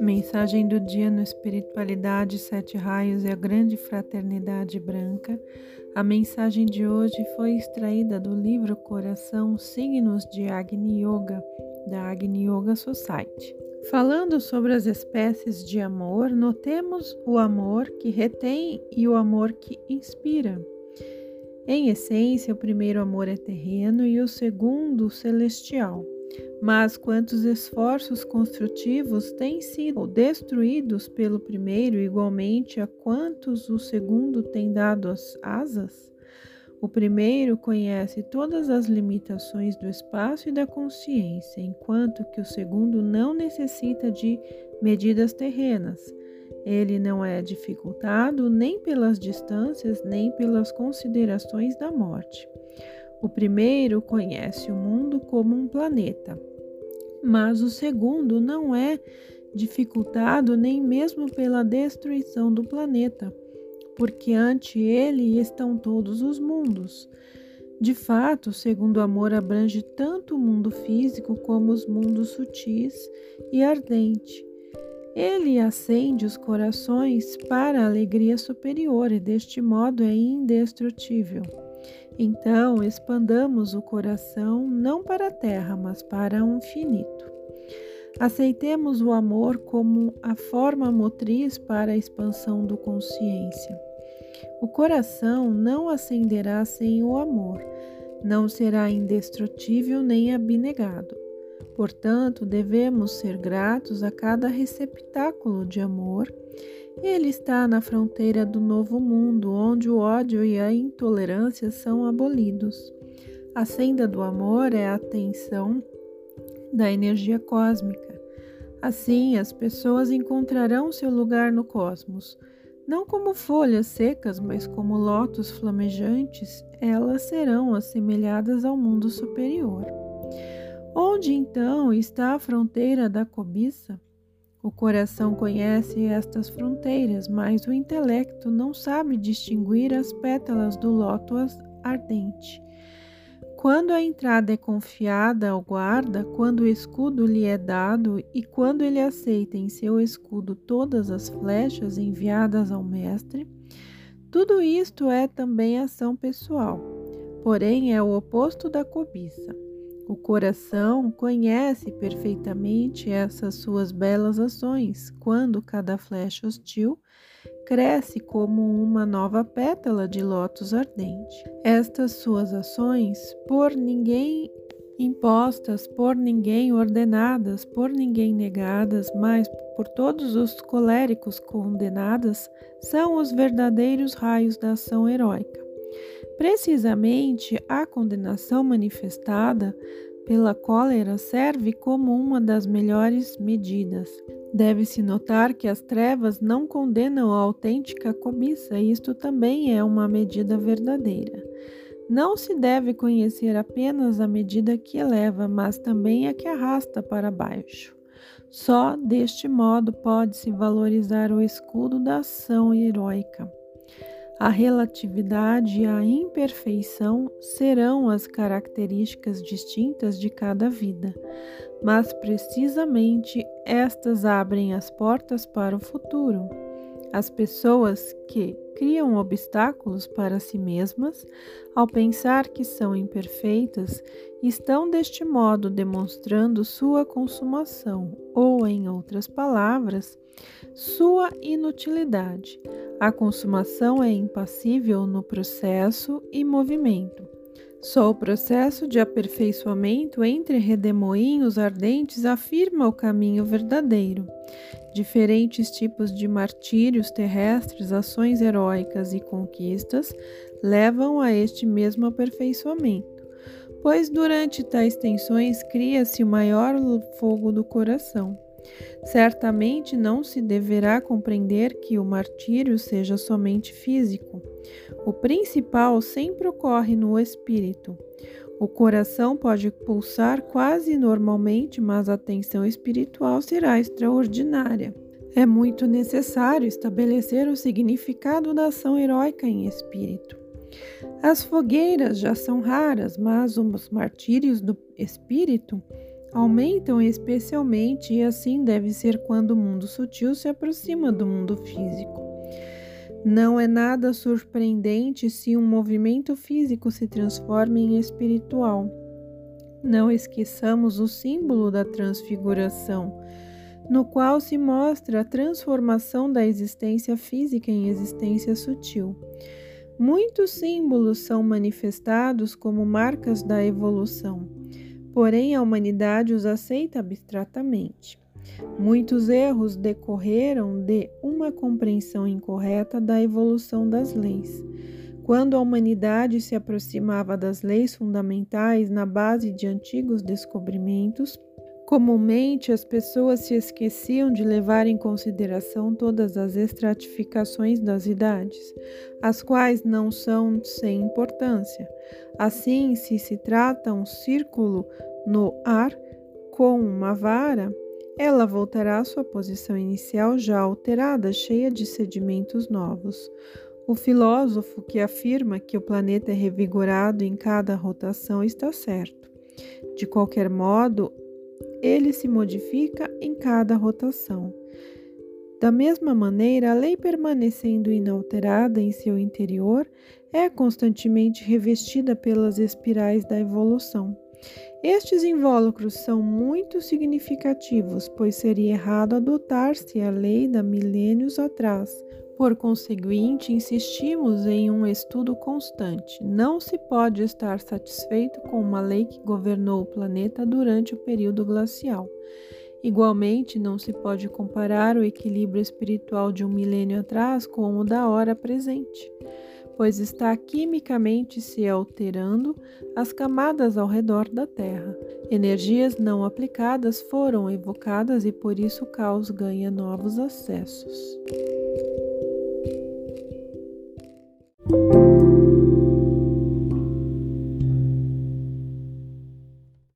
Mensagem do dia no Espiritualidade Sete Raios e a Grande Fraternidade Branca. A mensagem de hoje foi extraída do livro Coração Signos de Agni Yoga, da Agni Yoga Society. Falando sobre as espécies de amor, notemos o amor que retém e o amor que inspira. Em essência, o primeiro amor é terreno e o segundo celestial. Mas quantos esforços construtivos têm sido destruídos pelo primeiro, igualmente a quantos o segundo tem dado as asas? O primeiro conhece todas as limitações do espaço e da consciência, enquanto que o segundo não necessita de medidas terrenas. Ele não é dificultado nem pelas distâncias, nem pelas considerações da morte. O primeiro conhece o mundo como um planeta, mas o segundo não é dificultado nem mesmo pela destruição do planeta, porque ante ele estão todos os mundos. De fato, o segundo amor abrange tanto o mundo físico como os mundos sutis e ardente. Ele acende os corações para a alegria superior e deste modo é indestrutível. Então, expandamos o coração não para a terra, mas para o infinito. Aceitemos o amor como a forma motriz para a expansão do consciência. O coração não acenderá sem o amor, não será indestrutível nem abnegado. Portanto, devemos ser gratos a cada receptáculo de amor ele está na fronteira do novo mundo, onde o ódio e a intolerância são abolidos. A senda do amor é a atenção da energia cósmica. Assim, as pessoas encontrarão seu lugar no cosmos. Não como folhas secas, mas como lótus flamejantes, elas serão assemelhadas ao mundo superior. Onde então está a fronteira da cobiça? O coração conhece estas fronteiras, mas o intelecto não sabe distinguir as pétalas do lótus ardente. Quando a entrada é confiada ao guarda, quando o escudo lhe é dado e quando ele aceita em seu escudo todas as flechas enviadas ao mestre, tudo isto é também ação pessoal, porém é o oposto da cobiça. O coração conhece perfeitamente essas suas belas ações, quando cada flecha hostil cresce como uma nova pétala de lótus ardente. Estas suas ações, por ninguém impostas, por ninguém ordenadas, por ninguém negadas, mas por todos os coléricos condenadas, são os verdadeiros raios da ação heróica. Precisamente a condenação manifestada pela cólera serve como uma das melhores medidas. Deve-se notar que as trevas não condenam a autêntica cobiça, isto também é uma medida verdadeira. Não se deve conhecer apenas a medida que eleva, mas também a que arrasta para baixo. Só deste modo pode-se valorizar o escudo da ação heróica. A relatividade e a imperfeição serão as características distintas de cada vida, mas precisamente estas abrem as portas para o futuro. As pessoas que criam obstáculos para si mesmas, ao pensar que são imperfeitas, estão deste modo demonstrando sua consumação, ou, em outras palavras, sua inutilidade. A consumação é impassível no processo e movimento. Só o processo de aperfeiçoamento entre redemoinhos ardentes afirma o caminho verdadeiro. Diferentes tipos de martírios terrestres, ações heróicas e conquistas levam a este mesmo aperfeiçoamento, pois durante tais tensões cria-se o maior fogo do coração. Certamente não se deverá compreender que o martírio seja somente físico. O principal sempre ocorre no espírito. O coração pode pulsar quase normalmente, mas a tensão espiritual será extraordinária. É muito necessário estabelecer o significado da ação heróica em espírito. As fogueiras já são raras, mas os martírios do espírito aumentam especialmente, e assim deve ser quando o mundo sutil se aproxima do mundo físico. Não é nada surpreendente se um movimento físico se transforma em espiritual. Não esqueçamos o símbolo da transfiguração, no qual se mostra a transformação da existência física em existência sutil. Muitos símbolos são manifestados como marcas da evolução, porém a humanidade os aceita abstratamente. Muitos erros decorreram de uma compreensão incorreta da evolução das leis. Quando a humanidade se aproximava das leis fundamentais na base de antigos descobrimentos, comumente as pessoas se esqueciam de levar em consideração todas as estratificações das idades, as quais não são sem importância. Assim, se se trata um círculo no ar com uma vara, ela voltará à sua posição inicial já alterada, cheia de sedimentos novos. O filósofo que afirma que o planeta é revigorado em cada rotação está certo. De qualquer modo, ele se modifica em cada rotação. Da mesma maneira, a lei permanecendo inalterada em seu interior é constantemente revestida pelas espirais da evolução. Estes invólucros são muito significativos, pois seria errado adotar-se a lei da milênios atrás. Por conseguinte, insistimos em um estudo constante. Não se pode estar satisfeito com uma lei que governou o planeta durante o período glacial. Igualmente, não se pode comparar o equilíbrio espiritual de um milênio atrás com o da hora presente pois está quimicamente se alterando as camadas ao redor da Terra. Energias não aplicadas foram evocadas e por isso o caos ganha novos acessos. Thank you.